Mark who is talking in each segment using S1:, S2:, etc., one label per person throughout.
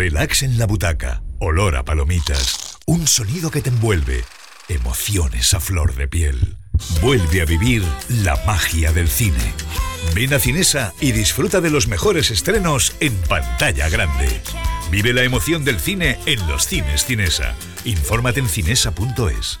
S1: Relax en la butaca, olor a palomitas, un sonido que te envuelve, emociones a flor de piel. Vuelve a vivir la magia del cine. Ven a Cinesa y disfruta de los mejores estrenos en pantalla grande. Vive la emoción del cine en los cines Cinesa. Infórmate en cinesa.es.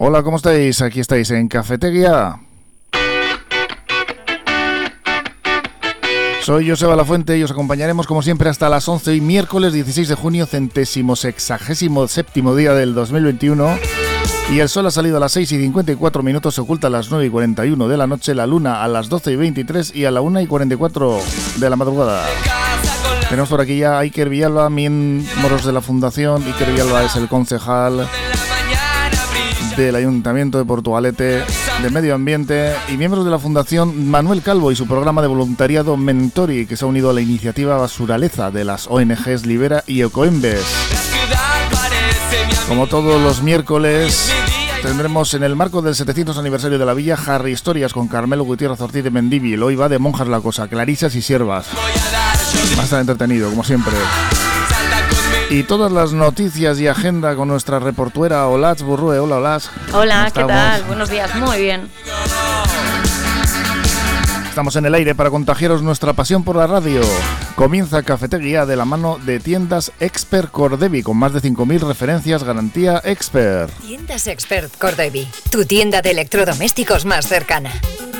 S2: Hola, ¿cómo estáis? Aquí estáis en Cafetería. Soy Joseba La Fuente y os acompañaremos como siempre hasta las 11 y miércoles 16 de junio, centésimo sexagésimo séptimo día del 2021. Y el sol ha salido a las 6 y 54 minutos, se oculta a las 9 y 41 de la noche, la luna a las 12 y 23 y a la 1 y 44 de la madrugada. Tenemos por aquí ya a Iker Villalba, miembros de la fundación. Iker Villalba es el concejal del Ayuntamiento de Portugalete de Medio Ambiente y miembros de la Fundación Manuel Calvo y su programa de voluntariado Mentori que se ha unido a la iniciativa Basuraleza de las ONGs Libera y Ecoembes. Como todos los miércoles, tendremos en el marco del 700 aniversario de la villa Harry Historias con Carmelo Gutiérrez Ortiz de Mendívil. Hoy va de monjas la cosa, clarisas y siervas. Va a estar entretenido, como siempre. Y todas las noticias y agenda con nuestra reportuera Olaz Burrue. Hola, Olaz.
S3: Hola, ¿qué tal? Buenos días, muy bien.
S2: Estamos en el aire para contagiaros nuestra pasión por la radio. Comienza Cafetería de la mano de tiendas Expert Cordevi con más de 5.000 referencias garantía Expert.
S4: Tiendas Expert Cordevi, tu tienda de electrodomésticos más cercana.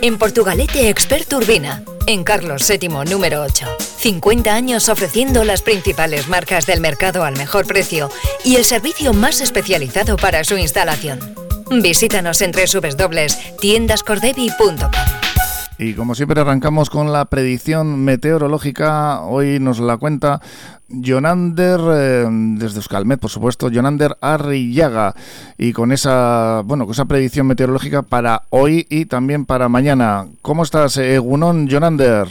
S4: En Portugalete Expert Urbina, en Carlos VII número 8. 50 años ofreciendo las principales marcas del mercado al mejor precio y el servicio más especializado para su instalación. Visítanos en www.tiendascordevi.com.
S2: Y como siempre arrancamos con la predicción meteorológica. Hoy nos la cuenta Jonander, eh, desde Euskalmet, por supuesto, Jonander Arrillaga. Y con esa, bueno, con esa predicción meteorológica para hoy y también para mañana. ¿Cómo estás, Egunon, Jonander?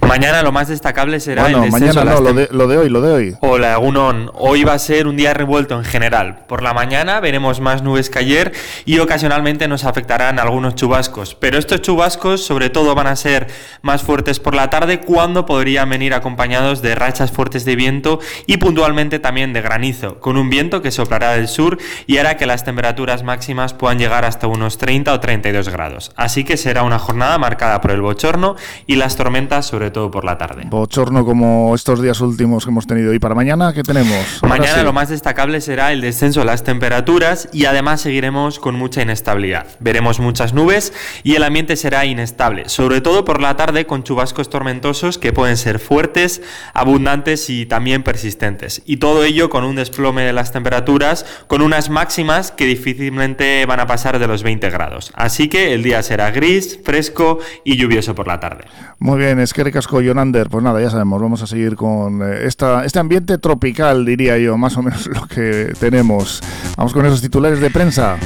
S5: Mañana lo más destacable será
S2: el mañana no, lo de, lo de, hoy, lo de hoy.
S5: Hola, Gunón. Hoy va a ser un día revuelto en general. Por la mañana veremos más nubes que ayer y ocasionalmente nos afectarán algunos chubascos. Pero estos chubascos sobre todo van a ser más fuertes por la tarde cuando podrían venir acompañados de rachas fuertes de viento y puntualmente también de granizo, con un viento que soplará del sur y hará que las temperaturas máximas puedan llegar hasta unos 30 o 32 grados. Así que será una jornada marcada por el bochorno y las tormentas sobre todo por la tarde.
S2: Bochorno como estos días últimos que hemos tenido. ¿Y para mañana qué tenemos?
S5: mañana lo más destacable será el descenso de las temperaturas y además seguiremos con mucha inestabilidad. Veremos muchas nubes y el ambiente será inestable, sobre todo por la tarde con chubascos tormentosos que pueden ser fuertes, abundantes y también persistentes. Y todo ello con un desplome de las temperaturas, con unas máximas que difícilmente van a pasar de los 20 grados. Así que el día será gris, fresco y lluvioso por la tarde.
S2: Muy bien, es que recasco Yonander. Pues nada, ya sabemos, vamos a seguir con eh, esta, este ambiente tropical, diría yo, más o menos lo que tenemos. Vamos con esos titulares de prensa.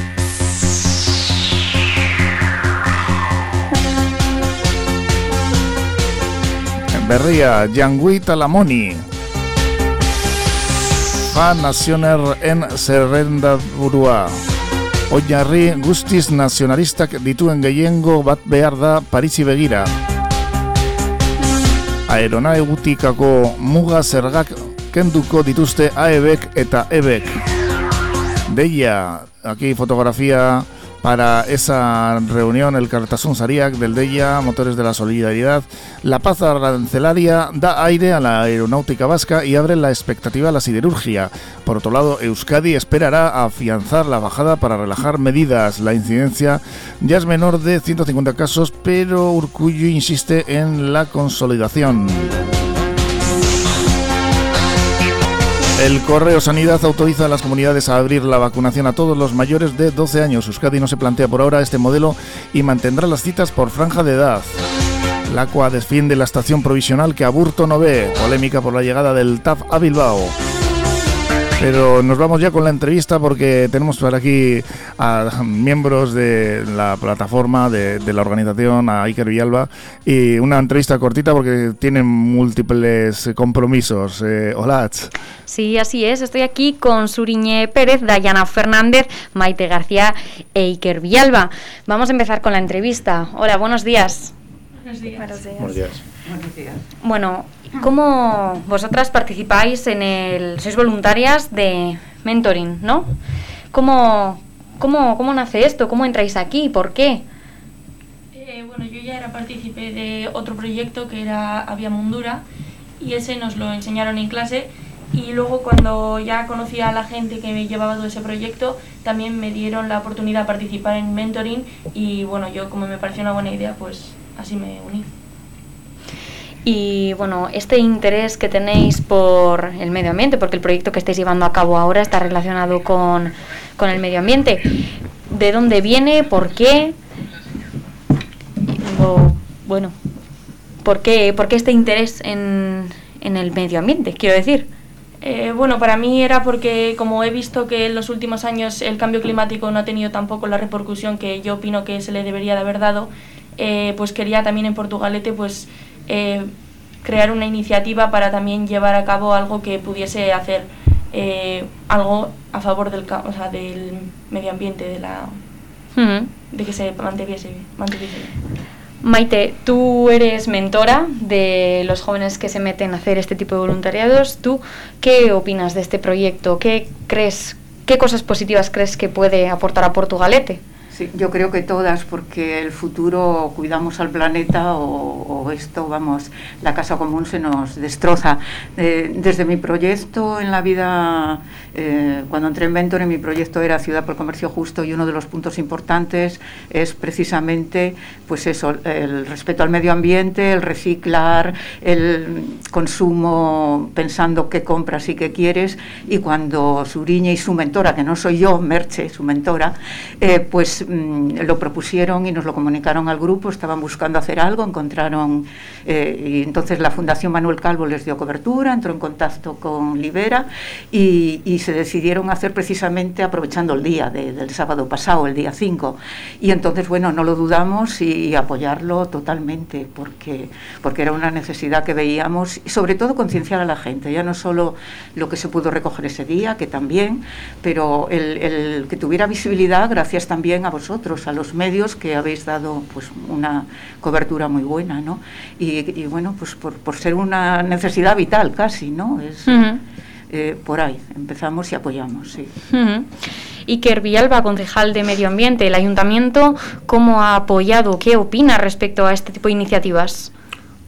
S2: En Berría, Yangui Talamoni. Fa Nacioner en Serrenda Burua. Oinarri guztiz nazionalistak dituen gehiengo bat behar da Parisi begira aeronautikako muga zergak kenduko dituzte AEBek eta EBek. Deia, aquí fotografía para esa reunión, el Cartasun Sariak del DEIA, Motores de la Solidaridad. La paz arancelaria da aire a la aeronáutica vasca y abre la expectativa a la siderurgia. Por otro lado, Euskadi esperará afianzar la bajada para relajar medidas. La incidencia ya es menor de 150 casos, pero Urcuyo insiste en la consolidación. El Correo Sanidad autoriza a las comunidades a abrir la vacunación a todos los mayores de 12 años. Euskadi no se plantea por ahora este modelo y mantendrá las citas por franja de edad. La CUA defiende la estación provisional que Aburto no ve. Polémica por la llegada del TAF a Bilbao. Pero nos vamos ya con la entrevista porque tenemos por aquí a miembros de la plataforma, de, la organización, a Iker Villalba, y una entrevista cortita porque tienen múltiples compromisos. Eh, hola.
S3: Sí, así es. Estoy aquí con Suriñe Pérez, Dayana Fernández, Maite García e Iker Villalba. Vamos a empezar con la entrevista. Hola, buenos días.
S6: Buenos días.
S7: Buenos días. Buenos días.
S3: Bueno, ¿cómo vosotras participáis en el... sois voluntarias de mentoring, ¿no? ¿Cómo, cómo, cómo nace esto? ¿Cómo entráis aquí? ¿Por qué?
S6: Eh, bueno, yo ya era partícipe de otro proyecto que era Avia Mundura y ese nos lo enseñaron en clase y luego cuando ya conocía a la gente que me llevaba todo ese proyecto también me dieron la oportunidad de participar en mentoring y bueno, yo como me pareció una buena idea pues así me uní.
S3: Y bueno, este interés que tenéis por el medio ambiente, porque el proyecto que estáis llevando a cabo ahora está relacionado con, el medio ambiente, ¿de dónde viene? ¿Por qué? bueno, ¿por qué, ¿por qué este interés en, en el medio ambiente, quiero decir?
S6: Eh, bueno, para mí era porque como he visto que en los últimos años el cambio climático no ha tenido tampoco la repercusión que yo opino que se le debería de haber dado, eh, pues quería también en Portugalete pues eh, crear una iniciativa para también llevar a cabo algo que pudiese hacer eh, algo a favor del, o sea, del medio ambiente, de la de que se mantuviese, mantuviese
S3: Maite, tú eres mentora de los jóvenes que se meten a hacer este tipo de voluntariados. ¿Tú qué opinas de este proyecto? ¿Qué crees, qué cosas positivas crees que puede aportar a Portugalete?
S7: Sí, yo creo que todas, porque el futuro cuidamos al planeta o, esto, vamos, la casa común se nos destroza. Eh, desde mi proyecto en la vida, eh, cuando entré en Venture, mi proyecto era Ciudad por Comercio Justo y uno de los puntos importantes es precisamente, pues eso, el respeto al medio ambiente, el reciclar, el consumo pensando qué compras y qué quieres. Y cuando Suriña y su mentora, que no soy yo, Merche, su mentora, eh, pues Mm, lo propusieron y nos lo comunicaron al grupo, estaban buscando hacer algo, encontraron, eh, y entonces la Fundación Manuel Calvo les dio cobertura, entró en contacto con Libera y, se decidieron hacer precisamente aprovechando el día del sábado pasado, el día 5. Y entonces, bueno, no lo dudamos y, apoyarlo totalmente, porque, porque era una necesidad que veíamos y sobre todo concienciar a la gente, ya no solo lo que se pudo recoger ese día, que también, pero el, el que tuviera visibilidad gracias también a vosotros, a los medios que habéis dado pues una cobertura muy buena, ¿no? Y, bueno, pues por, ser una necesidad vital casi, ¿no? Es, eh, por ahí empezamos y apoyamos, sí.
S3: Iker Villalba, concejal de Medio Ambiente, el Ayuntamiento, ¿cómo ha apoyado, qué opina respecto a este tipo de iniciativas?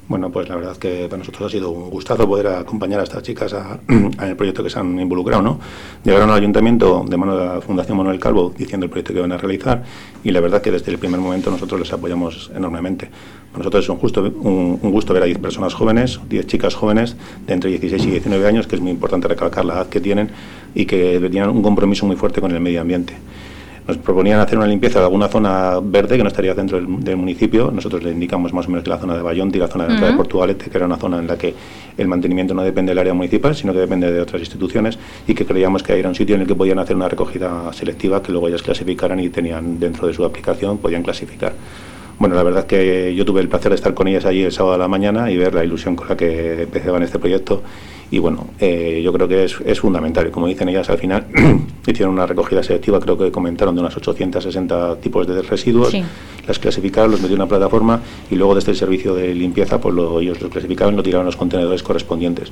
S8: Bueno, pues la verdad que para nosotros ha sido un gustazo poder acompañar a estas chicas a, en el proyecto que se han involucrado, ¿no? Llegaron al ayuntamiento de mano de la Fundación Manuel Calvo diciendo el proyecto que van a realizar y la verdad que desde el primer momento nosotros les apoyamos enormemente. Para nosotros es un, gusto ver a 10 personas jóvenes, 10 chicas jóvenes de entre 16 y 19 años, que es muy importante recalcar la edad que tienen y que tienen un compromiso muy fuerte con el medio ambiente nos proponían hacer una limpieza de alguna zona verde que no estaría dentro del, municipio. Nosotros le indicamos más o menos que la zona de Bayonte y la zona de, Portugalete, que era una zona en la que el mantenimiento no depende del área municipal, sino que depende de otras instituciones y que creíamos que era un sitio en el que podían hacer una recogida selectiva que luego ellas clasificaran y tenían dentro de su aplicación, podían clasificar. Bueno, la verdad es que yo tuve el placer de estar con ellas allí el sábado a la mañana y ver la ilusión con la que empezaban este proyecto y bueno, eh, yo creo que es, es, fundamental. Y como dicen ellas, al final hicieron una recogida selectiva, creo que comentaron de unas 860 tipos de residuos, las clasificaron, los metieron en una plataforma y luego desde el servicio de limpieza, pues lo, ellos los clasificaban y lo tiraron a los contenedores correspondientes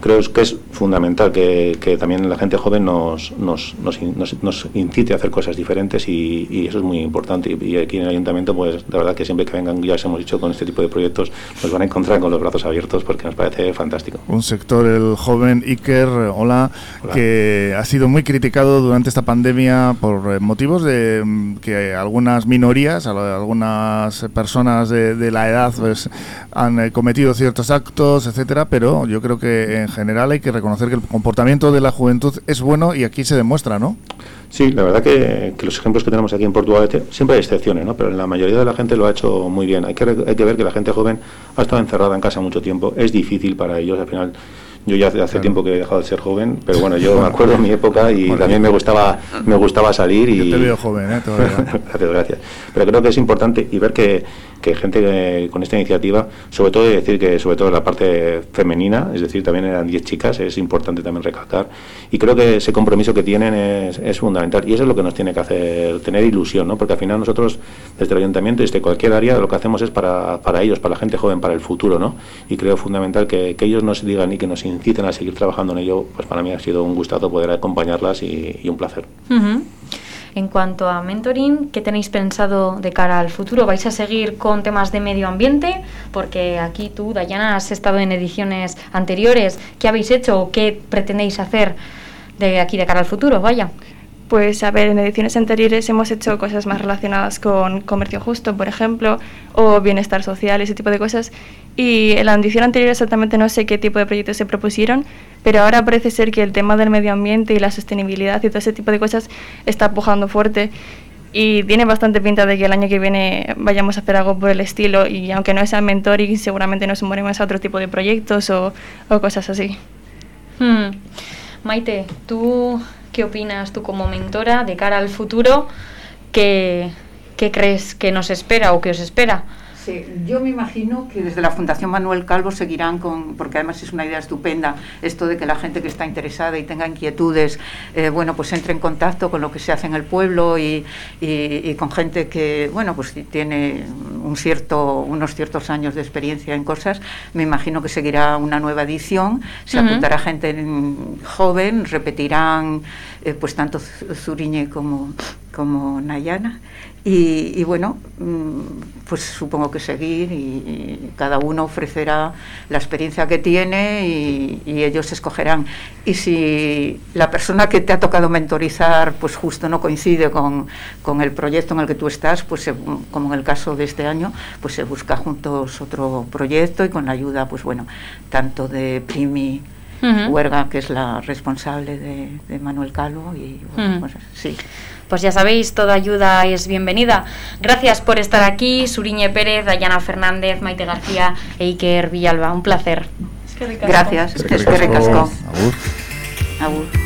S8: creo que es fundamental que, que también la gente joven nos, nos, nos, nos, incite a hacer cosas diferentes y, y, eso es muy importante. Y, aquí en el ayuntamiento, pues la verdad que siempre que vengan, ya os hemos dicho, con este tipo de proyectos, nos van a encontrar con los brazos abiertos porque nos parece fantástico.
S2: Un sector, el joven Iker, hola, que ha sido muy criticado durante esta pandemia por eh, motivos de mm, que algunas minorías, algunas personas de, de la edad, pues han eh, cometido ciertos actos, etcétera, pero yo creo que en general hay que reconocer que el comportamiento de la juventud es bueno y aquí se demuestra, ¿no?
S8: Sí, la verdad que, los ejemplos que tenemos aquí en Portugal, siempre hay excepciones, ¿no? pero la mayoría de la gente lo ha hecho muy bien. Hay que, hay que ver que la gente joven ha estado encerrada en casa mucho tiempo, es difícil para ellos, al final Yo ya hace, tiempo que he dejado de ser joven, pero bueno, yo me acuerdo de mi época y también me gustaba me gustaba salir y...
S2: Yo te veo joven, ¿eh?
S8: gracias, gracias. Pero creo que es importante y ver que, que gente con esta iniciativa, sobre todo decir que sobre todo la parte femenina, es decir, también eran 10 chicas, es importante también recalcar. Y creo que ese compromiso que tienen es, es, fundamental y eso es lo que nos tiene que hacer, tener ilusión, ¿no? Porque al final nosotros, desde el ayuntamiento, desde cualquier área, lo que hacemos es para, para ellos, para la gente joven, para el futuro, ¿no? Y creo fundamental que, que ellos nos digan y que nos inciten a seguir trabajando en ello, pues para mí ha sido un gustazo poder acompañarlas y, un placer.
S3: En cuanto a mentoring, ¿qué tenéis pensado de cara al futuro? ¿Vais a seguir con temas de medio ambiente? Porque aquí tú, Dayana, has estado en ediciones anteriores. ¿Qué habéis hecho o qué pretendéis hacer de aquí de cara al futuro? Vaya.
S6: Pues a ver, en ediciones anteriores hemos hecho cosas más relacionadas con comercio justo, por ejemplo, o bienestar social, ese tipo de cosas. Y en la edición anterior exactamente no sé qué tipo de proyectos se propusieron, pero ahora parece ser que el tema del medio ambiente y la sostenibilidad y todo ese tipo de cosas está pujando fuerte. Y tiene bastante pinta de que el año que viene vayamos a hacer algo por el estilo y aunque no sea mentoring, seguramente nos sumaremos a otro tipo de proyectos o, cosas así.
S3: Hmm. Maite, tú ¿Qué opinas tú como mentora de cara al futuro? ¿Qué, qué crees que nos espera o que os espera?
S7: Yo me imagino que desde la Fundación Manuel Calvo seguirán con, porque además es una idea estupenda, esto de que la gente que está interesada y tenga inquietudes, eh, bueno, pues entre en contacto con lo que se hace en el pueblo y, con gente que, bueno, pues tiene un cierto, unos ciertos años de experiencia en cosas. Me imagino que seguirá una nueva edición, se apuntará gente joven, repetirán, eh, pues tanto Zuriñe como, como Nayana. Y, bueno, mm, pues supongo que seguir y, cada uno ofrecerá la experiencia que tiene y, ellos escogerán. Y si la persona que te ha tocado mentorizar, pues justo no coincide con, el proyecto en el que tú estás, pues como en el caso de este año, pues se busca juntos otro proyecto y con la ayuda, pues bueno, tanto de Primi Huerga, que es la responsable de, Manuel Calvo, y bueno, pues sí.
S3: Pues ya sabéis, toda ayuda es bienvenida. Gracias por estar aquí, Suriñe Pérez, Dayana Fernández, Maite García e Iker Villalba. Un placer.
S7: Gracias. Es que Agur.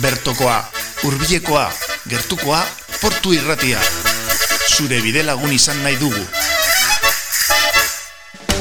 S9: Bertokoa, hurbilekoa, gertukoa, portu irratia. Zure bide lagun izan nahi dugu.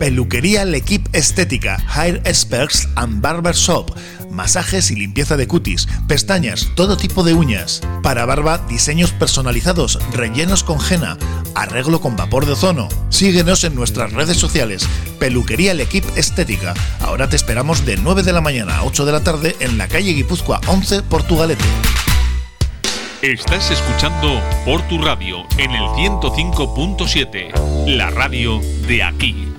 S9: Peluquería L'Equipe Estética, Hair Experts and Barber Shop masajes y limpieza de cutis, pestañas, todo tipo de uñas. Para barba, diseños personalizados, rellenos con henna, arreglo con vapor de ozono. Síguenos en nuestras redes sociales. Peluquería El Equip Estética. Ahora te esperamos de 9 de la mañana a 8 de la tarde en la calle Guipúzcoa 11, Portugalete.
S10: Estás escuchando por tu radio en el 105.7, la radio de aquí.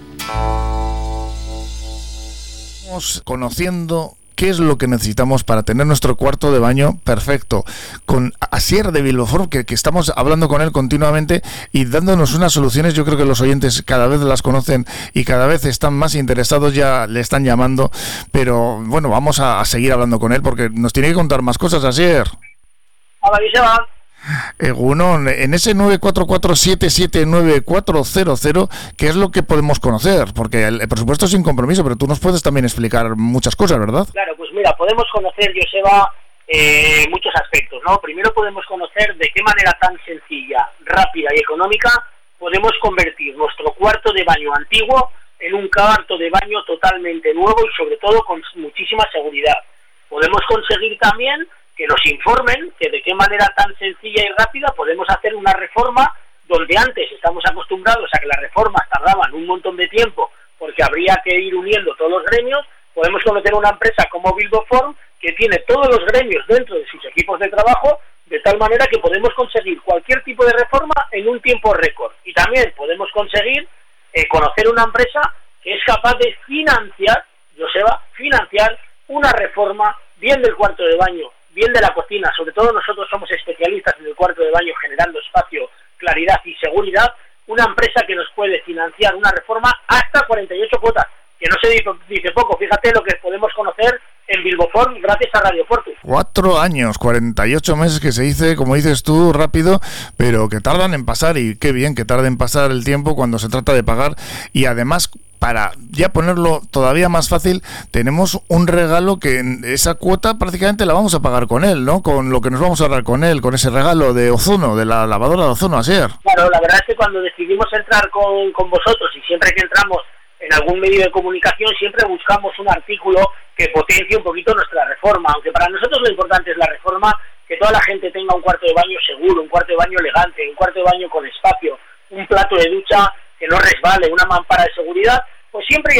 S2: Estamos conociendo qué es lo que necesitamos para tener nuestro cuarto de baño perfecto. Con Asier de Bilboform, que, que estamos hablando con él continuamente y dándonos unas soluciones, yo creo que los oyentes cada vez las conocen y cada vez están más interesados, ya le están llamando, pero bueno, vamos a, seguir hablando con él porque nos tiene que contar más cosas, Asier.
S11: Hola.
S2: Egunon, en ese 944779400, ¿qué es lo que podemos conocer? Porque el, presupuesto es sin compromiso, pero tú nos puedes también explicar muchas cosas, ¿verdad?
S11: Claro, pues mira, podemos conocer, Joseba, eh, muchos aspectos, ¿no? Primero podemos conocer de qué manera tan sencilla, rápida y económica podemos convertir nuestro cuarto de baño antiguo en un cuarto de baño totalmente nuevo y sobre todo con muchísima seguridad. Podemos conseguir también que nos informen que de qué manera tan sencilla y rápida podemos hacer una reforma donde antes estamos acostumbrados a que las reformas tardaban un montón de tiempo porque habría que ir uniendo todos los gremios, podemos conocer una empresa como Bilboform que tiene todos los gremios dentro de sus equipos de trabajo de tal manera que podemos conseguir cualquier tipo de reforma en un tiempo récord. Y también podemos conseguir eh, conocer una empresa que es capaz de financiar, Joseba, financiar una reforma bien del cuarto de baño, bien de la cocina, sobre todo nosotros somos especialistas en el cuarto de baño generando espacio, claridad y seguridad, una empresa que nos puede financiar una reforma hasta 48 cuotas, que no se dice poco, fíjate lo que podemos conocer en Bilboform gracias a Radio Forte.
S2: Cuatro años, 48 meses que se dice, como dices tú, rápido, pero que tardan en pasar y qué bien que tarden en pasar el tiempo cuando se trata de pagar y además para ya ponerlo todavía más fácil, tenemos un regalo que esa cuota prácticamente la vamos a pagar con él, ¿no? Con lo que nos vamos a dar con él, con ese regalo de ozono, de la lavadora de ozono, así
S11: Claro, la verdad es que cuando decidimos entrar con, con vosotros y siempre que entramos en algún medio de comunicación siempre buscamos un artículo que potencie un poquito nuestra reforma, aunque para nosotros lo importante es la reforma, que toda la gente tenga un cuarto de baño seguro, un cuarto de baño elegante, un cuarto de baño con espacio, un plato de ducha que no resbale, una mampara de seguridad, pues siempre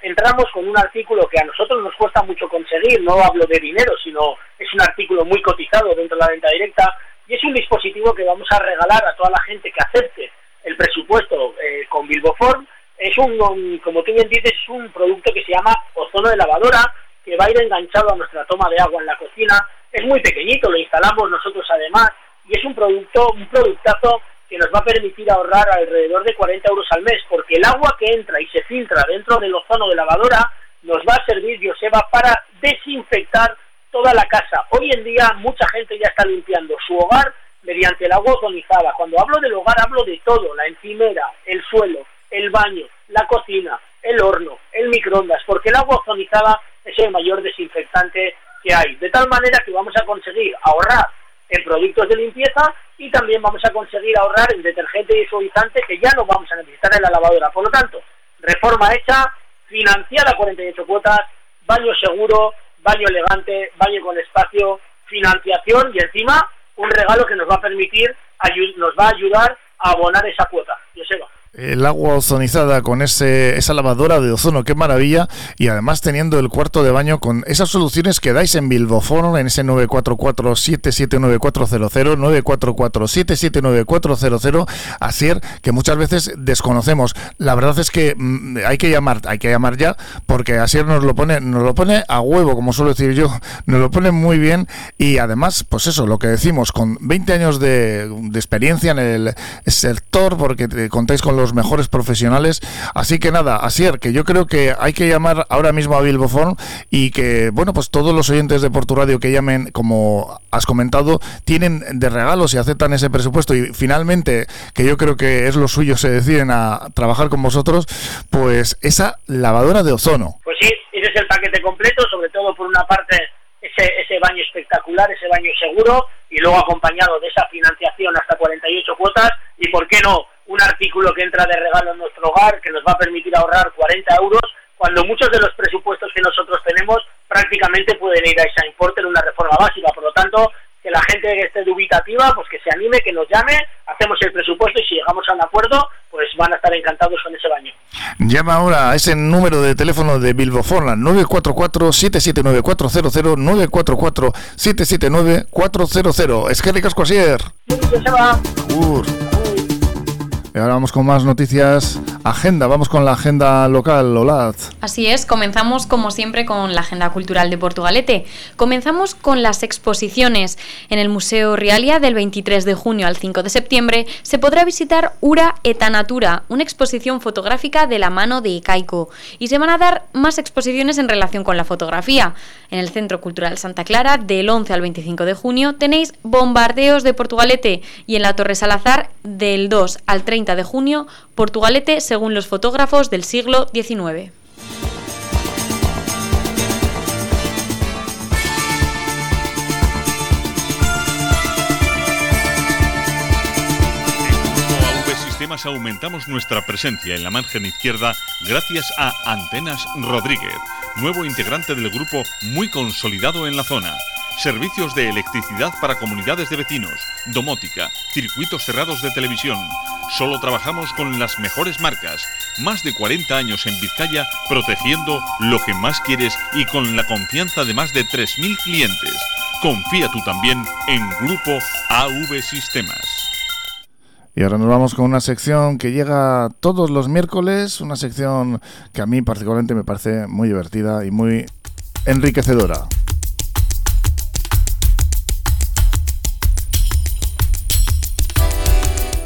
S11: entramos con un artículo que a nosotros nos cuesta mucho conseguir, no hablo de dinero, sino es un artículo muy cotizado dentro de la venta directa y es un dispositivo que vamos a regalar a toda la gente que acepte el presupuesto eh, con Bilboform. Es un, como tú bien dices, es un producto que se llama ozono de lavadora, que va a ir enganchado a nuestra toma de agua en la cocina. Es muy pequeñito, lo instalamos nosotros además, y es un producto, un productazo nos va a permitir ahorrar alrededor de 40 euros al mes, porque el agua que entra y se filtra dentro del ozono de lavadora nos va a servir, Joseba, para desinfectar toda la casa. Hoy en día mucha gente ya está limpiando su hogar mediante el agua ozonizada. Cuando hablo del hogar hablo de todo, la encimera, el suelo, el baño, la cocina, el horno, el microondas, porque el agua ozonizada es el mayor desinfectante que hay. De tal manera que vamos a conseguir ahorrar en productos de limpieza y también vamos a conseguir ahorrar en detergente y suavizante que ya no vamos a necesitar en la lavadora. Por lo tanto, reforma hecha, financiada 48 cuotas, baño seguro, baño elegante, baño con espacio, financiación y encima un regalo que nos va a permitir, nos va a ayudar a abonar esa cuota. Joseba
S2: el agua ozonizada con ese, esa lavadora de ozono, qué maravilla, y además teniendo el cuarto de baño con esas soluciones que dais en Bilbofono, en ese 944-779400, 944-779400, así que muchas veces desconocemos. La verdad es que mm, hay que llamar, hay que llamar ya, porque Asier nos lo pone, nos lo pone a huevo, como suelo decir yo, nos lo pone muy bien, y además, pues eso, lo que decimos, con 20 años de, de experiencia en el sector, porque contáis con los mejores profesionales. Así que nada, Asier, que yo creo que hay que llamar ahora mismo a Bilbofón y que, bueno, pues todos los oyentes de Porturadio que llamen, como has comentado, tienen de regalos y aceptan ese presupuesto y finalmente, que yo creo que es lo suyo, se deciden a trabajar con vosotros, pues esa lavadora de ozono.
S11: Pues sí, ese es el paquete completo, sobre todo por una parte ese, ese baño espectacular, ese baño seguro y luego acompañado de esa financiación hasta 48 cuotas y, ¿por qué no?, un artículo que entra de regalo en nuestro hogar que nos va a permitir ahorrar 40 euros cuando muchos de los presupuestos que nosotros tenemos prácticamente pueden ir a ese importe en una reforma básica. Por lo tanto, que la gente que esté dubitativa, pues que se anime, que nos llame, hacemos el presupuesto y si llegamos a un acuerdo, pues van a estar encantados con ese baño.
S2: Llama ahora a ese número de teléfono de Bilbo Forlan, 944-779-400, 944-779-400. Es que ricasco
S11: se va.
S2: Y ahora vamos con más noticias agenda. Vamos con la agenda local, Olaz.
S3: Así es, comenzamos como siempre con la agenda cultural de Portugalete. Comenzamos con las exposiciones. En el Museo Rialia del 23 de junio al 5 de septiembre se podrá visitar Ura eta Natura, una exposición fotográfica de la mano de Icaico. Y se van a dar más exposiciones en relación con la fotografía. En el Centro Cultural Santa Clara, del 11 al 25 de junio, tenéis Bombardeos de Portugalete y en la Torre Salazar, del 2 al 30 de junio, Portugalete según los fotógrafos del siglo XIX.
S10: Aumentamos nuestra presencia en la margen izquierda gracias a Antenas Rodríguez, nuevo integrante del grupo muy consolidado en la zona. Servicios de electricidad para comunidades de vecinos, domótica, circuitos cerrados de televisión. Solo trabajamos con las mejores marcas. Más de 40 años en Vizcaya protegiendo lo que más quieres y con la confianza de más de 3.000 clientes. Confía tú también en Grupo AV Sistemas.
S2: Y ahora nos vamos con una sección que llega todos los miércoles, una sección que a mí particularmente me parece muy divertida y muy enriquecedora.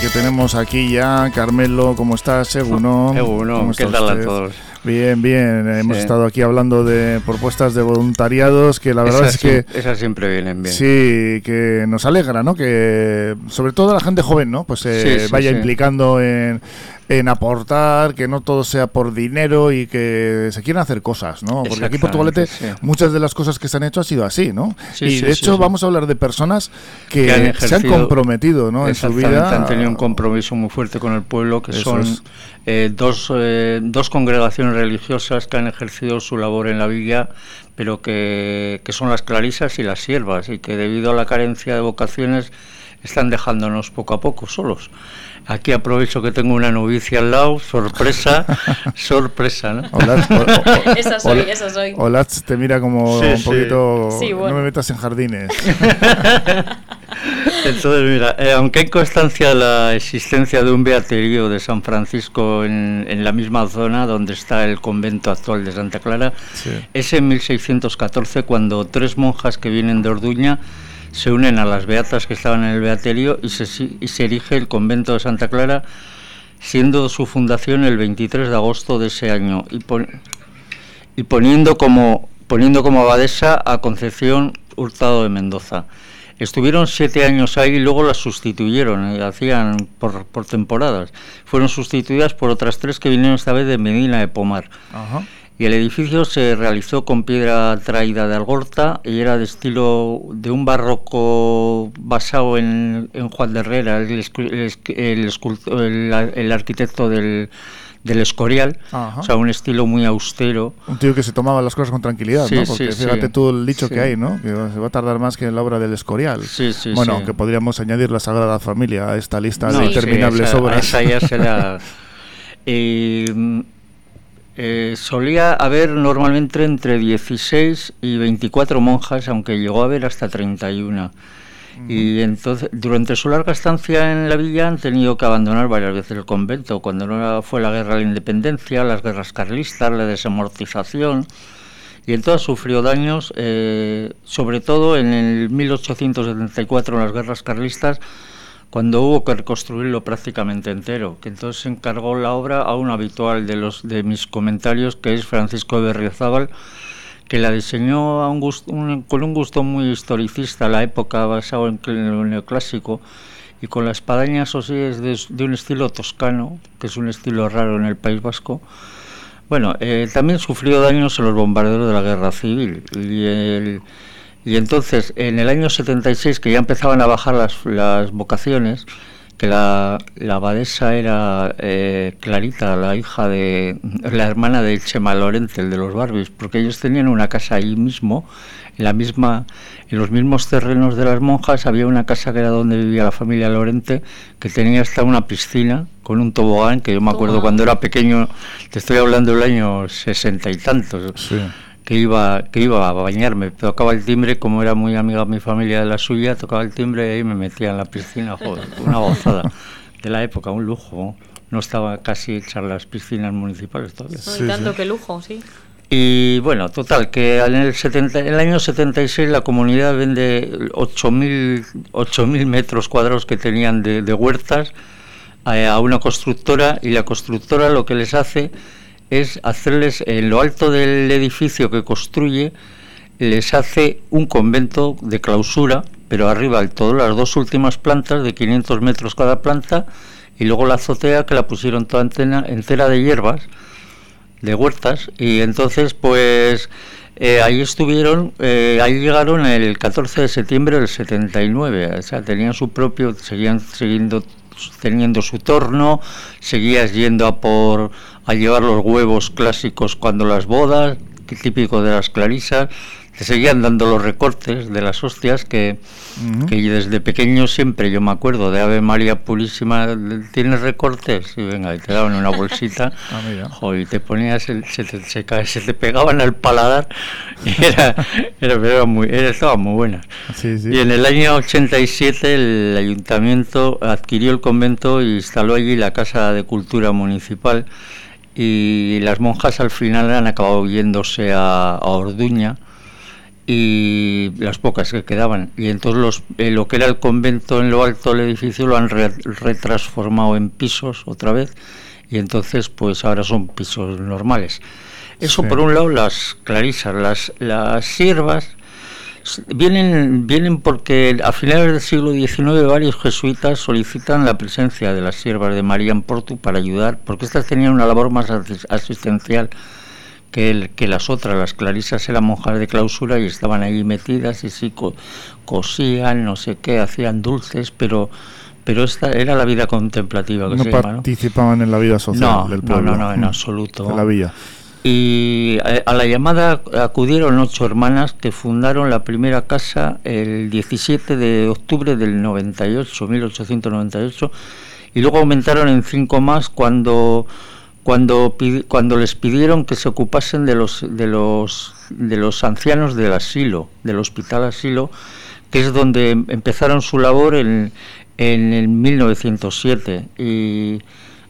S2: Que tenemos aquí ya, Carmelo, ¿cómo estás? Según
S12: ¿Cómo ¿qué tal a todos?
S2: Bien, bien. Hemos estado aquí hablando de propuestas de voluntariados que la verdad es que...
S12: Esas siempre vienen bien.
S2: Sí, que nos alegra, ¿no? Que sobre todo la gente joven, ¿no? Pues se vaya implicando en, en aportar, que no todo sea por dinero y que se quieran hacer cosas, ¿no? Porque aquí en Portugalete muchas de las cosas que se han hecho ha sido así, ¿no? y de hecho vamos a hablar de personas que, se han comprometido, ¿no? En su vida.
S12: Han tenido un compromiso muy fuerte con el pueblo, que son eh, dos, eh, dos congregaciones religiosas que han ejercido su labor en la villa pero que, que son las clarisas y las siervas y que debido a la carencia de vocaciones están dejándonos poco a poco solos. Aquí aprovecho que tengo una novicia al lado, sorpresa, sorpresa, ¿no?
S3: Hola, esa soy, esa soy.
S2: Hola, te mira como un poquito, no me metas en jardines.
S12: Entonces, mira, eh, aunque hay constancia de la existencia de un beaterio de San Francisco en, en, la misma zona donde está el convento actual de Santa Clara, es en 1614 cuando tres monjas que vienen de Orduña se unen a las beatas que estaban en el beaterio y se, y se erige el convento de Santa Clara, siendo su fundación el 23 de agosto de ese año y, y poniendo, como, poniendo como abadesa a Concepción Hurtado de Mendoza. Estuvieron siete años ahí y luego las sustituyeron, y hacían por, por, temporadas. Fueron sustituidas por otras tres que vinieron esta vez de Medina de Pomar. Ajá y el edificio se realizó con piedra traída de Algorta y era de estilo de un barroco basado en, Juan de Herrera, el, el, arquitecto del, del Escorial, o sea, un estilo muy austero.
S2: Un tío que se tomaba las cosas con tranquilidad, ¿no? Porque fíjate tú el dicho que hay, ¿no? Que se va a tardar más que en la obra del Escorial. bueno, aunque podríamos añadir la Sagrada Familia a esta lista de interminables obras.
S12: Esa ya será... y, eh, solía haber normalmente entre 16 y 24 monjas, aunque llegó a haber hasta 31. Y entonces, durante su larga estancia en la villa han tenido que abandonar varias veces el convento, cuando no fue la guerra de la independencia, las guerras carlistas, la desamortización, y entonces sufrió daños, eh, sobre todo en el 1874, en las guerras carlistas, cuando hubo que reconstruirlo prácticamente entero, que entonces encargó la obra a un habitual de los de mis comentarios, que es Francisco de Berriozábal, que la diseñó a con un gusto muy historicista, la época basado en el neoclásico, y con la espadaña, eso sí, es de, un estilo toscano, que es un estilo raro en el País Vasco. Bueno, eh, también sufrió daños en los bombarderos de la guerra civil, y entonces, en el año 76, que ya empezaban a bajar las, las vocaciones, la, la abadesa era eh, Clarita, la hija de la hermana de Chema Lorente, el de los Barbies, porque ellos tenían una casa ahí mismo, en la misma, en los mismos terrenos de las monjas había una casa que era donde vivía la familia Lorente, que tenía hasta una piscina con un tobogán, que yo me acuerdo cuando era pequeño, te estoy hablando del año sesenta y tantos. Que iba que iba a bañarme, tocaba el timbre, como era muy amiga mi familia de la suya, tocaba el timbre y me metía en la piscina, joder, una gozada de la época, un lujo. No estaba casi hechas las piscinas municipales todavía.
S3: Y tanto que lujo, sí.
S12: Y bueno, total, que en el, 70, en el año 76 la comunidad vende 8.000 metros cuadrados que tenían de, de huertas a, a una constructora y la constructora lo que les hace es hacerles en lo alto del edificio que construye, les hace un convento de clausura, pero arriba, todas las dos últimas plantas de 500 metros cada planta, y luego la azotea que la pusieron toda antena, entera de hierbas, de huertas, y entonces pues eh, ahí estuvieron, eh, ahí llegaron el 14 de septiembre del 79, o sea, tenían su propio, seguían teniendo su torno, seguías yendo a por a llevar los huevos clásicos cuando las bodas, típico de las clarisas, te seguían dando los recortes de las hostias que, que desde pequeño siempre yo me acuerdo de Ave María Purísima, ¿tienes recortes? Y venga, y te daban una bolsita ah, y te ponías, se, te, se, se, te pegaban al paladar y era, era, era muy, era, estaba muy buena. Y en el año 87 el ayuntamiento adquirió el convento e instaló allí la Casa de Cultura Municipal y las monjas al final han acabado yéndose a, a Orduña y las pocas que quedaban. Y entonces los, eh, lo que era el convento en lo alto del edificio lo han retransformado en pisos otra vez y entonces pues ahora son pisos normales. Eso por un lado las clarisas, las, las siervas vienen, vienen porque a finales del siglo XIX varios jesuitas solicitan la presencia de las siervas de María en Porto para ayudar, porque estas tenían una labor más asistencial que, el, que las otras, las clarisas eran monjas de clausura y estaban ahí metidas y sí cosían, no sé qué, hacían dulces, pero pero esta era la vida contemplativa que
S2: no participaban en la vida social del pueblo.
S12: No, no, no, en absoluto.
S2: La villa.
S12: Y a, la llamada acudieron ocho hermanas que fundaron la primera casa el 17 de octubre del 98, 1898, y luego aumentaron en cinco más cuando cuando, cuando les pidieron que se ocupasen de los, de, los, de los ancianos del asilo, del hospital asilo, que es donde empezaron su labor en, en el 1907. Y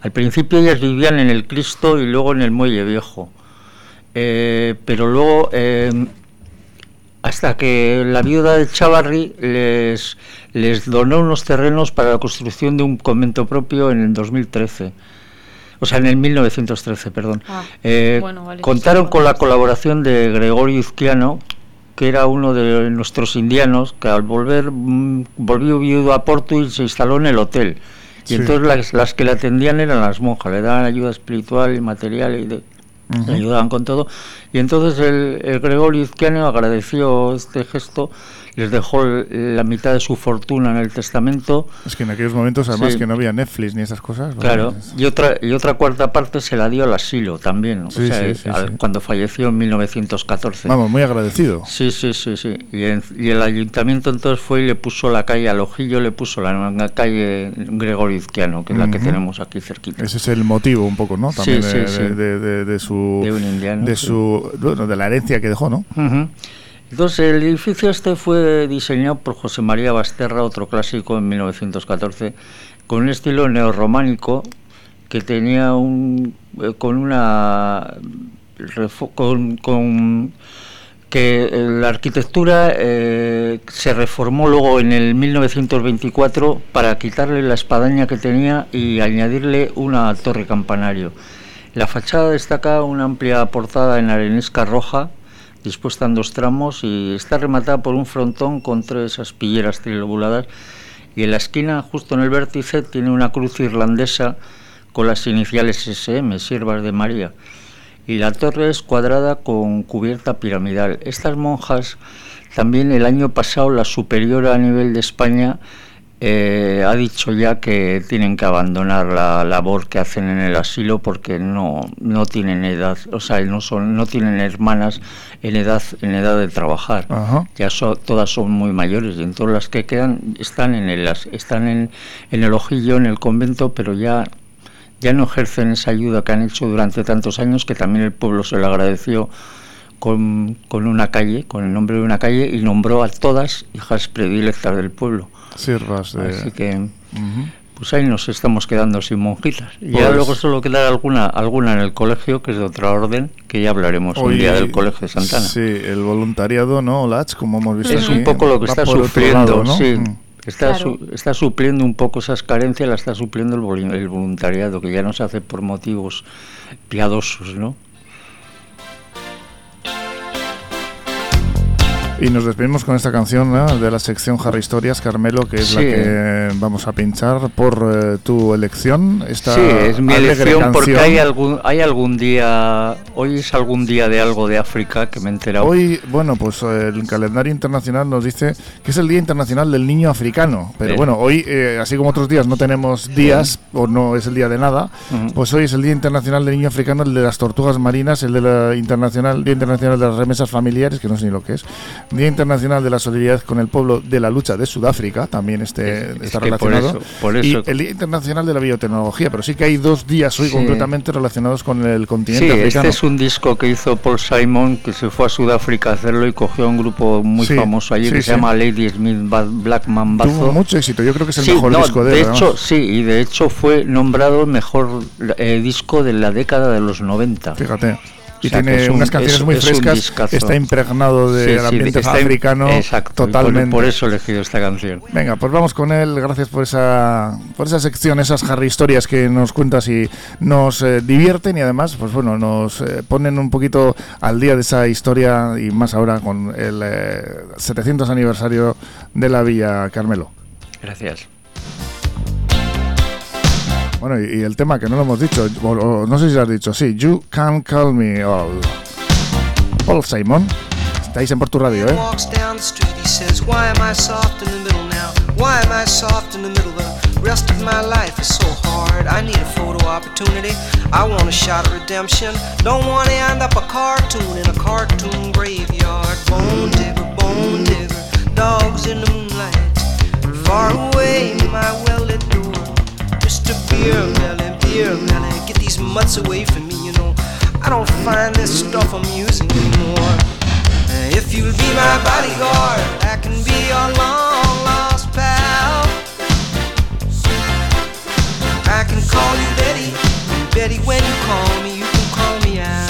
S12: al principio ellas vivían en el Cristo y luego en el Muelle Viejo. Eh, pero luego, eh, hasta que la viuda de Chavarri les, les donó unos terrenos para la construcción de un convento propio en el 2013 o sea, en el 1913, perdón. Ah, eh, contaron con la colaboración de Gregorio Izquiano, que era uno de nuestros indianos, que al volver mm, volvió viudo a Porto y se instaló en el hotel. Y entonces las, las, que le atendían eran las monjas, le daban ayuda espiritual y material y de, le ayudaban con todo. Y entonces el, el Gregorio Izquiano agradeció este gesto les dejó la mitad de su fortuna en el testamento.
S2: Es que en aquellos momentos además que no había Netflix ni esas cosas.
S12: Claro, y otra, y otra cuarta parte se la dio al asilo también, o sea, cuando falleció en 1914.
S2: Vamos, muy agradecido.
S12: Sí, sí, sí, sí. Y, el ayuntamiento entonces fue y le puso la calle al ojillo, le puso la, calle Gregorio Izquiano, que es la que tenemos aquí cerquita.
S2: Ese es el motivo un poco, ¿no? También de, de, de, su...
S12: De un indiano.
S2: De, su, bueno, de la herencia que dejó, ¿no?
S12: Entonces, el edificio este fue diseñado por José María Basterra, otro clásico en 1914, con un estilo neorrománico que tenía un. Eh, con una. con, que la arquitectura eh, se reformó luego en el 1924 para quitarle la espadaña que tenía y añadirle una torre campanario. La fachada destaca una amplia portada en arenisca roja dispuesta en dos tramos y está rematada por un frontón con tres aspilleras trilobuladas y en la esquina, justo en el vértice, tiene una cruz irlandesa con las iniciales SM, Siervas de María. Y la torre es cuadrada con cubierta piramidal. Estas monjas, también el año pasado la superiora a nivel de España eh, ha dicho ya que tienen que abandonar la labor que hacen en el asilo porque no, no tienen edad, o sea, no son, no tienen hermanas en edad, en edad de trabajar. Ya todas son muy mayores y en todas las que quedan están en el están en, en el ojillo, en el convento, pero ya ya no ejercen esa ayuda que han hecho durante tantos años que también el pueblo se lo agradeció con, con una calle, con el nombre de una calle y nombró a todas hijas predilectas del pueblo.
S13: Sirvas de...
S12: Así que, pues ahí nos estamos quedando sin monjitas. Y ya pues luego solo queda alguna, alguna en el colegio, que es de otra orden, que ya hablaremos un día del colegio de Santana.
S13: Sí, el voluntariado, ¿no, Lach? Como hemos visto
S12: Es un poco lo que está sufriendo, sí. Mm. Está, está supliendo un poco esas carencias, la está supliendo el, el voluntariado, que ya no se hace por motivos piadosos, ¿no?
S13: Y nos despedimos con esta canción de la sección Harry Historias, Carmelo, que es la que vamos a pinchar por eh, tu elección. Esta
S12: sí, es mi elección porque hay algún, hay algún día, hoy es algún día de algo de África que me he enterado.
S13: Hoy, bueno, pues el calendario internacional nos dice que es el Día Internacional del Niño Africano. Pero bueno, hoy, eh, así como otros días no tenemos días o no es el día de nada, pues hoy es el Día Internacional del Niño Africano, el de las tortugas marinas, el de la internacional, Día Internacional de las remesas familiares, que no sé ni lo que es Día Internacional de la Solidaridad con el Pueblo de la Lucha de Sudáfrica, también este, está relacionado. y el Día Internacional de la Biotecnología, pero sí que hay dos días hoy concretamente relacionados con el continente
S12: sí,
S13: africano.
S12: Este es un disco que hizo Paul Simon, que se fue a Sudáfrica a hacerlo y cogió un grupo muy famoso allí que se llama Lady Smith Black Mambazo.
S13: Tuvo mucho éxito, yo creo que es el mejor disco de,
S12: de hecho, Sí, y de hecho fue nombrado mejor eh, disco de la década de los 90.
S13: Fíjate y tiene unas canciones muy frescas. Está impregnado de ambiente africano totalmente.
S12: Por, eso he elegido esta canción.
S13: Venga, pues vamos con él. Gracias por esa, por esa sección, esas Harry historias que nos cuentas y nos eh, divierten y además, pues bueno, nos eh, ponen un poquito al día de esa historia y más ahora con el 700 eh, aniversario de la Villa Carmelo.
S12: Gracias.
S13: Bueno, y, el tema que no lo hemos dicho, no sé si lo has dicho, sí, You Can Call Me All. Paul Simon, estáis en Portu Radio, ¿eh? Why am I soft in the middle the rest of my life is so hard. I need a photo opportunity. I want a shot redemption. Don't want to end up a cartoon in a cartoon graveyard. Bone digger, bone digger, dogs in the moonlight. Far away, my well-lit Mr. Beer Melly, Beer Melly, get these mutts away from me, you know. I don't find this stuff amusing anymore. If you'll be my bodyguard, I can be your long lost pal. I can call you Betty, Betty when you call me, you can call me out.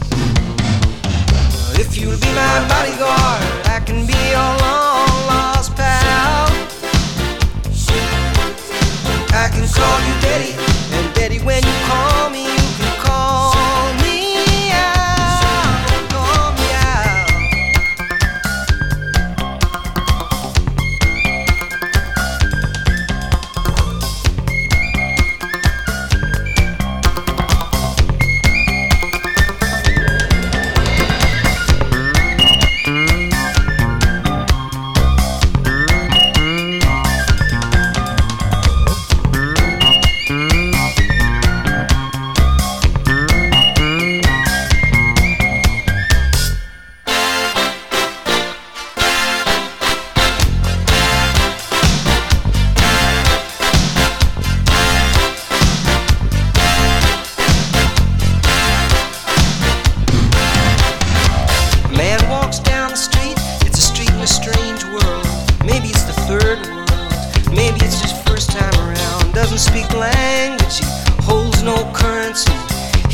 S13: If you'll be my bodyguard, I can be your long lost pal. I can call you Daddy, and Daddy, when you call me,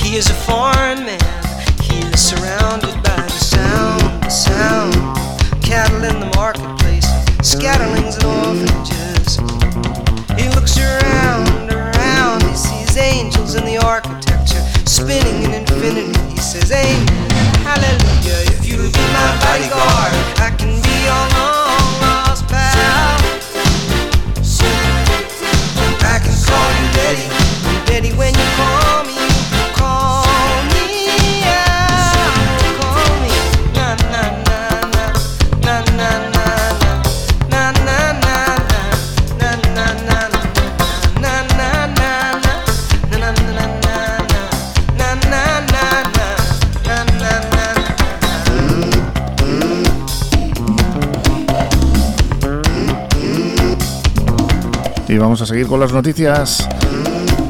S13: He is a foreign man. He is surrounded by the sound, the sound. Cattle in the marketplace, scatterlings and orphanages. He looks around, around. He sees angels in the architecture, spinning in infinity. He says, Amen, Hallelujah. If you would be my bodyguard.
S2: Y vamos a seguir con las noticias.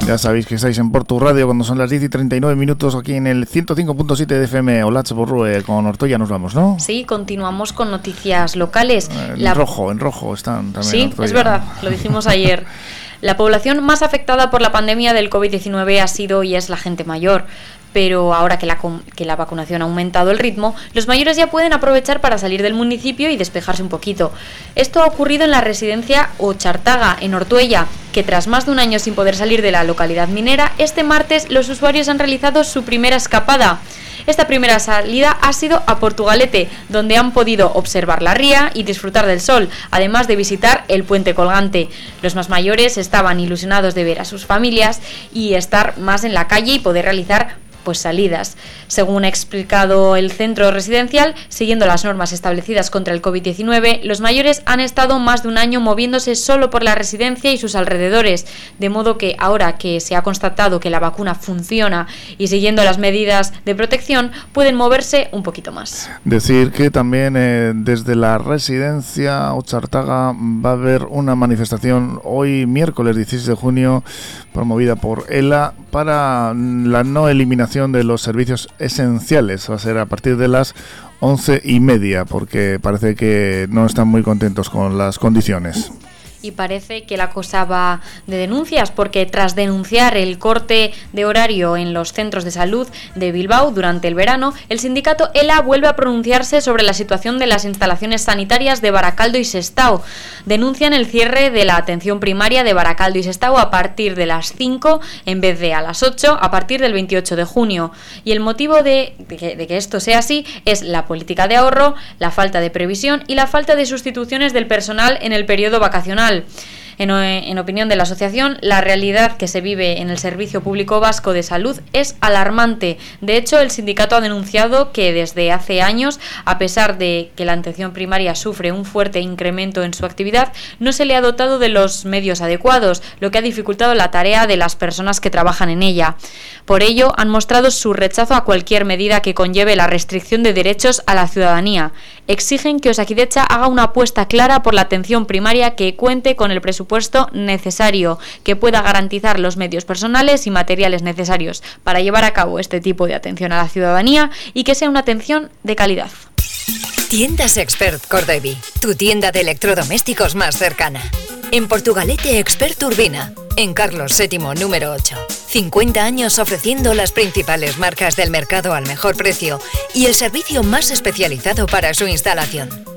S2: Ya sabéis que estáis en Porto Radio cuando son las 10 y 39 minutos aquí en el 105.7 de FM Olatz Borrue con Ortoya nos vamos, ¿no?
S3: Sí, continuamos con noticias locales.
S2: En
S3: La-
S2: rojo, en rojo están también.
S3: Sí,
S2: Ortuella.
S3: es verdad, lo dijimos ayer. La población más afectada por la pandemia del COVID-19 ha sido y es la gente mayor. Pero ahora que la, que la vacunación ha aumentado el ritmo, los mayores ya pueden aprovechar para salir del municipio y despejarse un poquito. Esto ha ocurrido en la residencia Ochartaga, en Ortuella, que tras más de un año sin poder salir de la localidad minera, este martes los usuarios han realizado su primera escapada. Esta primera salida ha sido a Portugalete, donde han podido observar la ría y disfrutar del sol, además de visitar el puente colgante. Los más mayores estaban ilusionados de ver a sus familias y estar más en la calle y poder realizar pues salidas. Según ha explicado el centro residencial, siguiendo las normas establecidas contra el COVID-19, los mayores han estado más de un año moviéndose solo por la residencia y sus alrededores, de modo que ahora que se ha constatado que la vacuna funciona y siguiendo las medidas de protección, pueden moverse un poquito más.
S2: Decir que también eh, desde la residencia Ochartaga va a haber una manifestación hoy miércoles 16 de junio promovida por ELA para la no eliminación de los servicios esenciales. Va a ser a partir de las once y media porque parece que no están muy contentos con las condiciones.
S3: Y parece que la cosa va de denuncias, porque tras denunciar el corte de horario en los centros de salud de Bilbao durante el verano, el sindicato ELA vuelve a pronunciarse sobre la situación de las instalaciones sanitarias de Baracaldo y Sestao. Denuncian el cierre de la atención primaria de Baracaldo y Sestao a partir de las 5 en vez de a las 8 a partir del 28 de junio. Y el motivo de, de que, de que esto sea así es la política de ahorro, la falta de previsión y la falta de sustituciones del personal en el periodo vacacional. En, o- en opinión de la asociación, la realidad que se vive en el Servicio Público Vasco de Salud es alarmante. De hecho, el sindicato ha denunciado que desde hace años, a pesar de que la atención primaria sufre un fuerte incremento en su actividad, no se le ha dotado de los medios adecuados, lo que ha dificultado la tarea de las personas que trabajan en ella. Por ello, han mostrado su rechazo a cualquier medida que conlleve la restricción de derechos a la ciudadanía. Exigen que Osakidecha haga una apuesta clara por la atención primaria que cuente con el presupuesto necesario, que pueda garantizar los medios personales y materiales necesarios para llevar a cabo este tipo de atención a la ciudadanía y que sea una atención de calidad.
S4: Tiendas Expert Cordevi, tu tienda de electrodomésticos más cercana. En Portugalete Expert Urbina, en Carlos VII número 8. 50 años ofreciendo las principales marcas del mercado al mejor precio y el servicio más especializado para su instalación.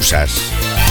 S14: causas.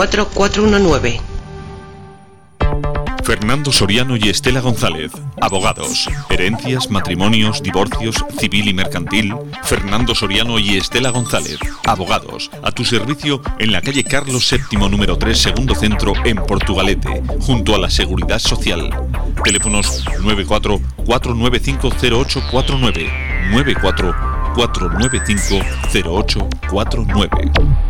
S15: 616-994-419.
S10: Fernando Soriano y Estela González, abogados, herencias, matrimonios, divorcios, civil y mercantil. Fernando Soriano y Estela González, abogados, a tu servicio en la calle Carlos VII número 3, segundo centro en Portugalete, junto a la Seguridad Social. Teléfonos 94 495 0849 94 495 0849.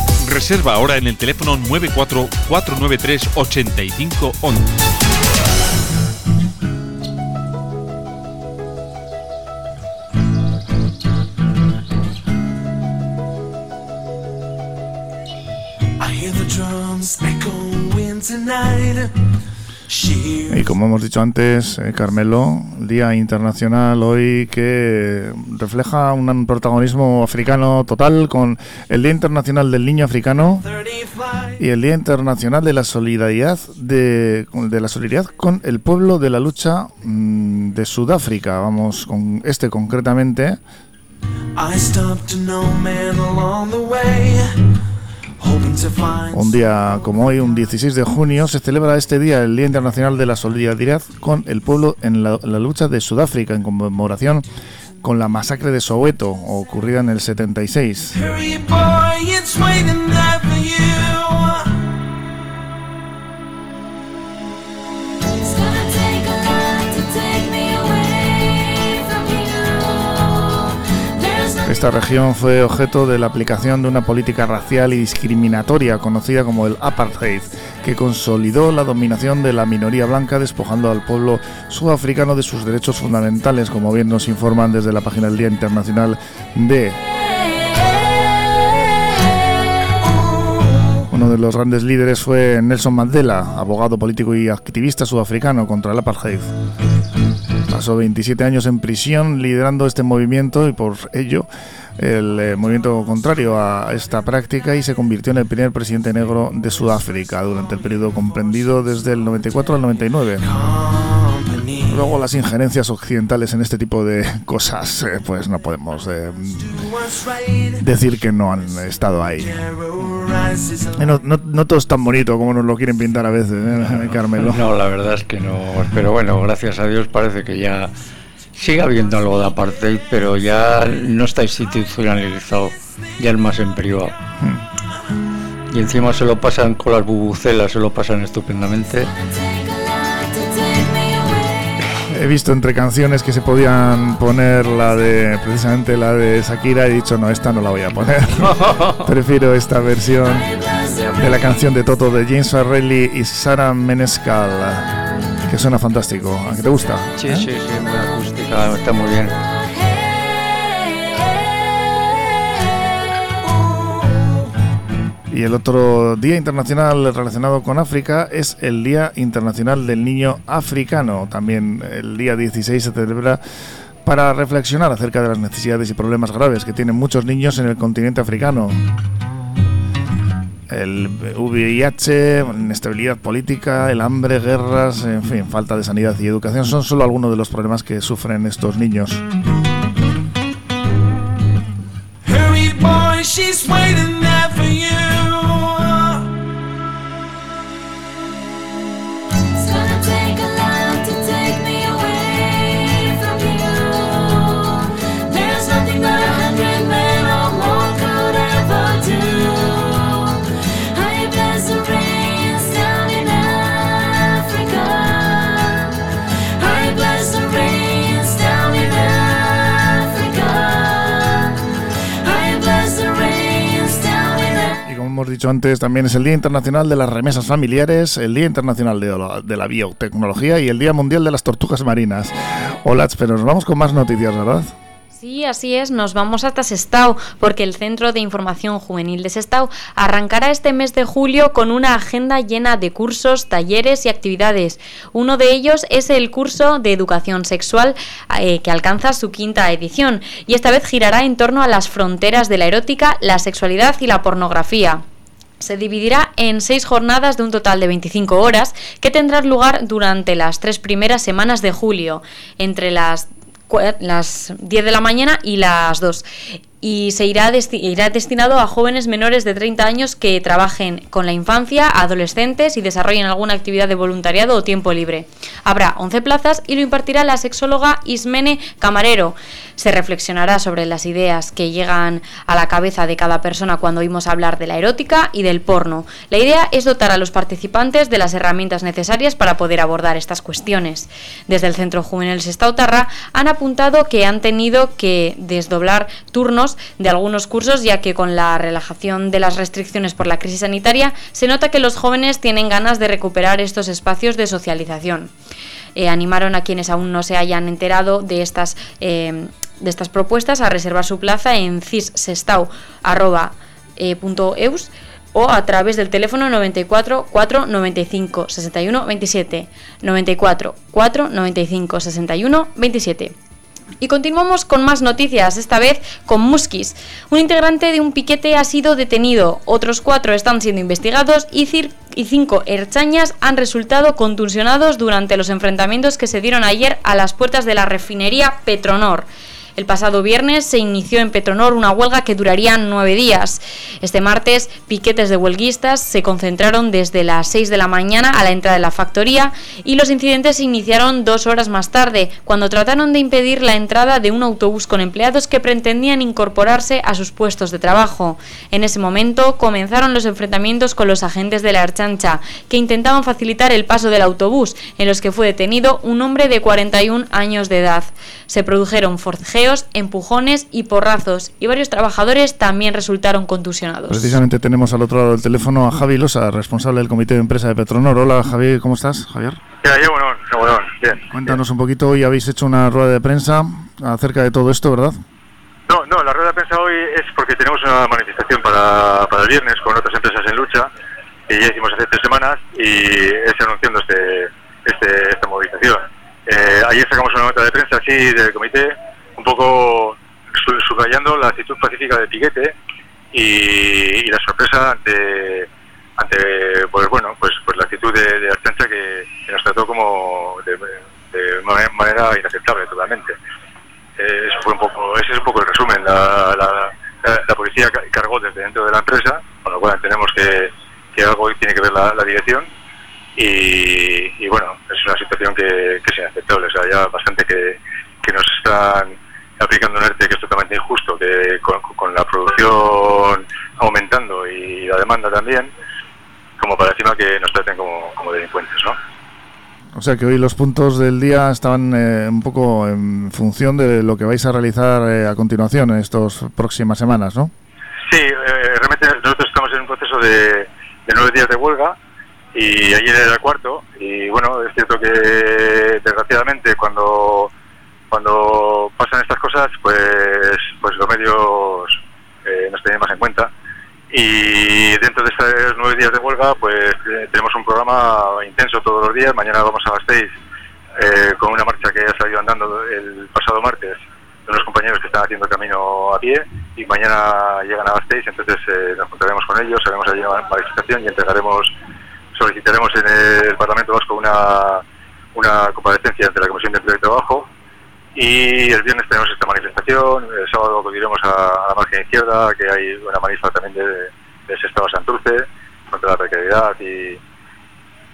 S10: Reserva ahora en el teléfono 944938511.
S16: I.
S2: Y como hemos dicho antes, eh, Carmelo, Día Internacional hoy que refleja un protagonismo africano total con el Día Internacional del Niño Africano y el Día Internacional de la Solidaridad de, la solidaridad con el pueblo de la lucha mm, de Sudáfrica. Vamos con este concretamente.
S16: I
S2: Un día como hoy, un 16 de junio, se celebra este día el Día Internacional de la Solidaridad con el pueblo en la, lucha de Sudáfrica en conmemoración con la masacre de Soweto ocurrida en el 76. Esta región fue objeto de la aplicación de una política racial y discriminatoria conocida como el apartheid, que consolidó la dominación de la minoría blanca despojando al pueblo sudafricano de sus derechos fundamentales, como bien nos informan desde la página del Día Internacional de Uno de los grandes líderes fue Nelson Mandela, abogado político y activista sudafricano contra el apartheid. Pasó 27 años en prisión liderando este movimiento y por ello el eh, movimiento contrario a esta práctica y se convirtió en el primer presidente negro de Sudáfrica durante el periodo comprendido desde el 94 al 99. Luego las injerencias occidentales en este tipo de cosas, eh, pues no podemos eh, decir que no han estado ahí. Eh, No, no- no todo es tan bonito como nos lo quieren pintar a veces, ¿eh, Carmelo.
S12: No, la verdad es que no. Pero bueno, gracias a Dios parece que ya sigue habiendo algo de apartheid, pero ya no está institucionalizado, ya es más en privado. Y encima se lo pasan con las bubucelas, se lo pasan estupendamente.
S2: He visto entre canciones que se podían poner la de, precisamente la de Shakira, y he dicho, no, esta no la voy a poner. Prefiero esta versión de la canción de Toto de James Farrelly y Sara Menescal, que suena fantástico. ¿A qué te gusta?
S12: Sí,
S2: ¿Eh?
S12: sí, sí, muy acústica, está muy bien.
S2: Y el otro día internacional relacionado con África es el Día Internacional del Niño Africano. También el día 16 se celebra para reflexionar acerca de las necesidades y problemas graves que tienen muchos niños en el continente africano. El VIH, inestabilidad política, el hambre, guerras, en fin, falta de sanidad y educación son solo algunos de los problemas que sufren estos niños. Dicho antes, también es el Día Internacional de las Remesas Familiares, el Día Internacional de la, de la Biotecnología y el Día Mundial de las Tortugas Marinas. Hola, pero nos vamos con más noticias, ¿verdad?
S3: Sí, así es, nos vamos hasta Sestao, porque el Centro de Información Juvenil de Sestao arrancará este mes de julio con una agenda llena de cursos, talleres y actividades. Uno de ellos es el curso de educación sexual eh, que alcanza su quinta edición y esta vez girará en torno a las fronteras de la erótica, la sexualidad y la pornografía. Se dividirá en seis jornadas de un total de 25 horas que tendrán lugar durante las tres primeras semanas de julio, entre las las 10 de la mañana y las 2 y se irá, irá, destinado a jóvenes menores de 30 años que trabajen con la infancia, adolescentes y desarrollen alguna actividad de voluntariado o tiempo libre. Habrá 11 plazas y lo impartirá la sexóloga Ismene Camarero. Se reflexionará sobre las ideas que llegan a la cabeza de cada persona cuando oímos hablar de la erótica y del porno. La idea es dotar a los participantes de las herramientas necesarias para poder abordar estas cuestiones. Desde el Centro Juvenil Sestautarra han apuntado que han tenido que desdoblar turnos de algunos cursos, ya que con la relajación de las restricciones por la crisis sanitaria se nota que los jóvenes tienen ganas de recuperar estos espacios de socialización. Eh, animaron a quienes aún no se hayan enterado de estas, eh, de estas propuestas a reservar su plaza en cissestau.eus o a través del teléfono 94 4 95 61 27 94 4 95 61 27 y continuamos con más noticias, esta vez con Muskis. Un integrante de un piquete ha sido detenido, otros cuatro están siendo investigados y, cinco herchañas han resultado contusionados durante los enfrentamientos que se dieron ayer a las puertas de la refinería Petronor. El pasado viernes se inició en Petronor una huelga que duraría nueve días. Este martes, piquetes de huelguistas se concentraron desde las 6 de la mañana a la entrada de la factoría y los incidentes se iniciaron dos horas más tarde, cuando trataron de impedir la entrada de un autobús con empleados que pretendían incorporarse a sus puestos de trabajo. En ese momento comenzaron los enfrentamientos con los agentes de la Archancha, que intentaban facilitar el paso del autobús, en los que fue detenido un hombre de 41 años de edad. Se produjeron forcejeos empujones y porrazos, y varios trabajadores también resultaron contusionados.
S2: Precisamente tenemos al otro lado del teléfono a Javi Losa, responsable del Comité de Empresa de Petronor. Hola Javi, ¿cómo estás, Javier?
S17: bueno, bien.
S2: Cuéntanos un poquito, hoy habéis hecho una rueda de prensa acerca de todo esto, ¿verdad?
S17: No, no, la rueda de prensa hoy es porque tenemos una manifestación para, para el viernes con otras empresas en lucha, que ya hicimos hace tres semanas, y es anunciando este, este, esta movilización. Eh, ayer sacamos una nota de prensa así del comité un poco subrayando la actitud pacífica de Piquete y, la sorpresa ante, ante pues bueno pues pues la actitud de, de Archancha que, nos trató como de, manera inaceptable totalmente. Eh, eso fue un poco ese es un poco el resumen. La, la, la, policía cargó desde dentro de la empresa con lo cual entendemos que, que algo tiene que ver la, dirección y, bueno es una situación que, que es inaceptable. O sea ya bastante que, que nos están aplicando un ERTE que es totalmente injusto, que con, la producción aumentando y la demanda también, como para encima que nos traten como, como delincuentes, ¿no?
S2: O sea que hoy los puntos del día estaban eh, un poco en función de lo que vais a realizar eh, a continuación en estas próximas semanas, ¿no?
S17: Sí, eh, realmente nosotros estamos en un proceso de, de, nueve días de huelga y ayer era el cuarto y bueno, es cierto que desgraciadamente cuando cuando pasan estas cosas, pues, pues los medios eh, nos tienen más en cuenta. Y dentro de estos nueve días de huelga, pues eh, tenemos un programa intenso todos los días. Mañana vamos a las seis eh, con una marcha que ha salido andando el pasado martes de unos compañeros que están haciendo camino a pie y mañana llegan a las seis, entonces nos juntaremos con ellos, haremos allí una manifestación y entregaremos, solicitaremos en el Parlamento Vasco una, una comparecencia ante la Comisión de Empleo y Trabajo y el viernes tenemos esta manifestación, el sábado acudiremos a, la margen izquierda, que hay una manifestación también de, de Sestado Santurce contra la precariedad y,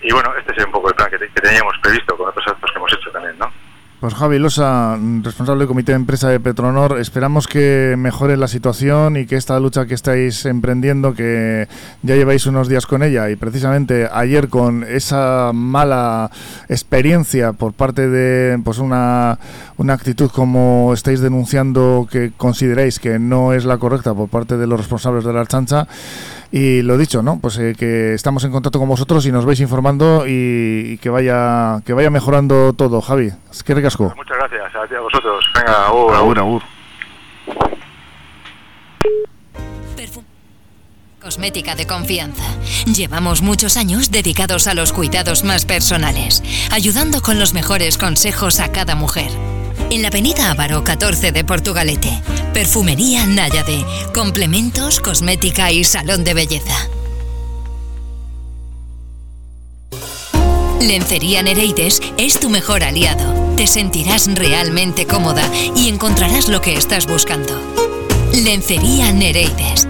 S17: y bueno, este es un poco el plan que teníamos previsto con otros actos que hemos hecho también, ¿no?
S2: Pues Javi Losa, responsable del Comité de Empresa de Petronor, esperamos que mejore la situación y que esta lucha que estáis emprendiendo, que ya lleváis unos días con ella y precisamente ayer con esa mala experiencia por parte de pues una, una actitud como estáis denunciando que consideráis que no es la correcta por parte de los responsables de la chancha, Y lo dicho, ¿no? Pues eh, que estamos en contacto con vosotros y nos vais informando y, y que vaya que vaya mejorando todo, Javi. Es que recasco.
S17: Muchas gracias a ti a vosotros. Venga, agur,
S2: Agur, agur.
S4: Cosmética de confianza. Llevamos muchos años dedicados a los cuidados más personales, ayudando con los mejores consejos a cada mujer. En la avenida Ávaro 14 de Portugalete, Perfumería Náyade, complementos, cosmética y salón de belleza. Lencería Nereides es tu mejor aliado. Te sentirás realmente cómoda y encontrarás lo que estás buscando. Lencería Nereides.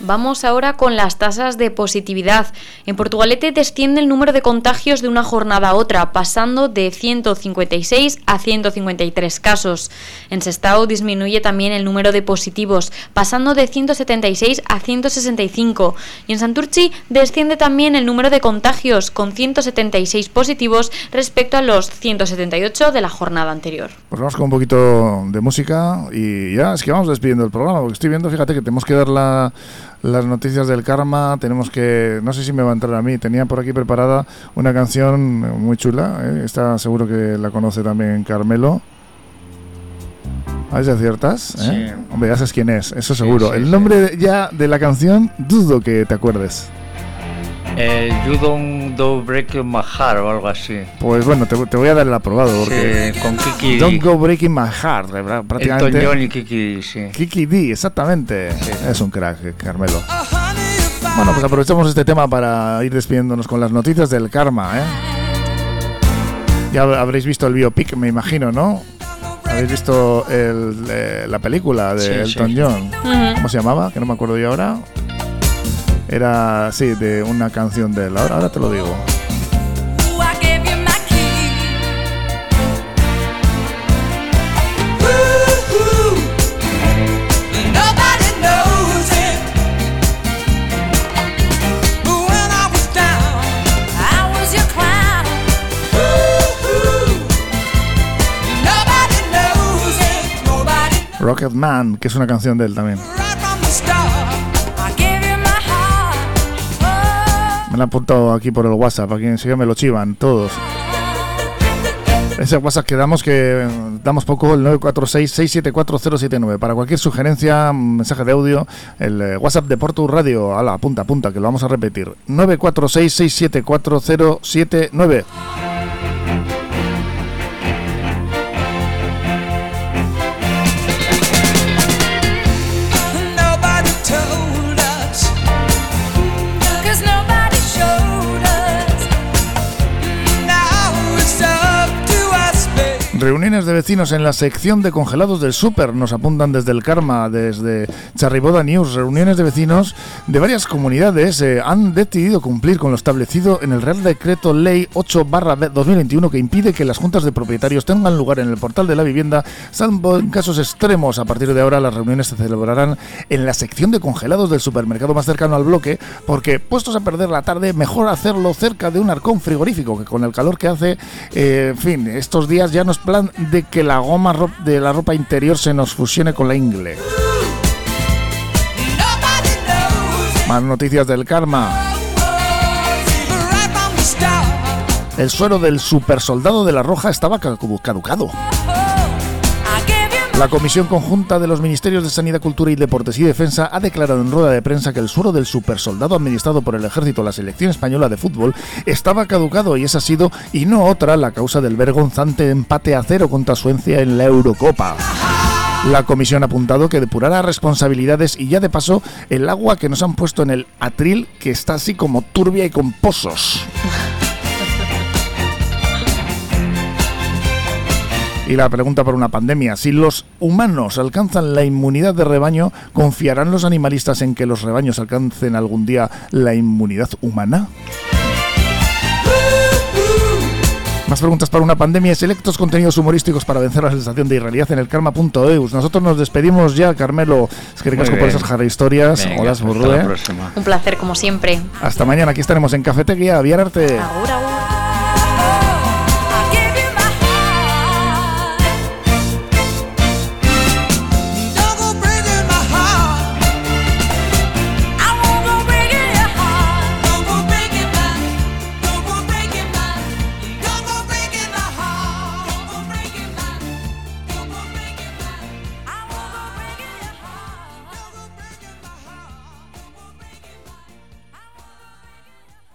S3: Vamos ahora con las tasas de positividad. En Portugalete desciende el número de contagios de una jornada a otra, pasando de 156 a 153 casos. En Sestao disminuye también el número de positivos, pasando de 176 a 165. Y en Santurchi desciende también el número de contagios, con 176 positivos respecto a los 178 de la jornada anterior.
S2: Pues vamos con un poquito de música y ya es que vamos despidiendo el programa, porque estoy viendo, fíjate que tenemos que dar la, las noticias del karma, tenemos que, no sé si me va a entrar a mí, tenía por aquí preparada una canción muy chula, ¿eh? está seguro que la conoce también Carmelo. A ver si aciertas, ¿eh? Hombre, ya sabes quién es, eso seguro.
S12: sí,
S2: el
S12: sí.
S2: nombre ya de la canción, dudo que te acuerdes.
S12: Eh, you don't do break my heart o algo así.
S2: Pues bueno, te, te voy a dar el aprobado, porque...
S12: Sí, con Kiki
S2: Don't go breaking my heart, ¿verdad? prácticamente.
S12: Elton John y Kiki, sí.
S2: Kiki D, exactamente. Es un crack, eh, Carmelo. Bueno, pues aprovechamos este tema para ir despidiéndonos con las noticias del karma, ¿eh? Ya habréis visto el biopic, me imagino, ¿no? Habéis visto el, eh, la película de
S12: Sí,
S2: Elton
S12: sí.
S2: John. ¿Cómo se llamaba? Que no me acuerdo yo ahora. Era, sí, de una canción de él. Ahora, ahora te lo digo. Rocket Man, que es una canción de él también. Han apuntado aquí por el WhatsApp, aquí enseguida me lo chivan todos. Ese WhatsApp que damos, que damos poco, el 946-674-079. Para cualquier sugerencia, mensaje de audio, el eh, WhatsApp de Porto Radio, a la apunta, apunta, que lo vamos a repetir. 946-674-079. Reuniones de vecinos en la sección de congelados del súper nos apuntan desde el Karma, desde Charriboda News. Reuniones de vecinos de varias comunidades eh, han decidido cumplir con lo establecido en el Real Decreto Ley 8 2021 que impide que las juntas de propietarios tengan lugar en el portal de la vivienda, salvo en casos extremos. A partir de ahora las reuniones se celebrarán en la sección de congelados del supermercado más cercano al bloque, porque puestos a perder la tarde, mejor hacerlo cerca de un arcón frigorífico, que con el calor que hace, eh, en fin, estos días ya no es plan de que la goma de la ropa interior se nos fusione con la ingle. Más noticias del karma. El suero del supersoldado de la Roja estaba caducado. La Comisión Conjunta de los Ministerios de Sanidad, Cultura y Deportes y Defensa ha declarado en rueda de prensa que el suero del supersoldado administrado por el ejército a la selección española de fútbol estaba caducado y esa ha sido, y no otra, la causa del vergonzante empate a cero contra Suecia en la Eurocopa. La comisión ha apuntado que depurará responsabilidades y ya de paso el agua que nos han puesto en el atril que está así como turbia y con pozos. Y la pregunta para una pandemia, si los humanos alcanzan la inmunidad de rebaño, ¿confiarán los animalistas en que los rebaños alcancen algún día la inmunidad humana? Más preguntas para una pandemia y selectos contenidos humorísticos para vencer la sensación de irrealidad en el karma.eus. Nosotros nos despedimos ya, Carmelo. Es que ricasco por esas jarra historias.
S12: Venga,
S2: Hola,
S12: próxima.
S3: Un placer como siempre.
S2: Hasta mañana, aquí estaremos en Cafetería, Viararte.
S3: Agur, agur.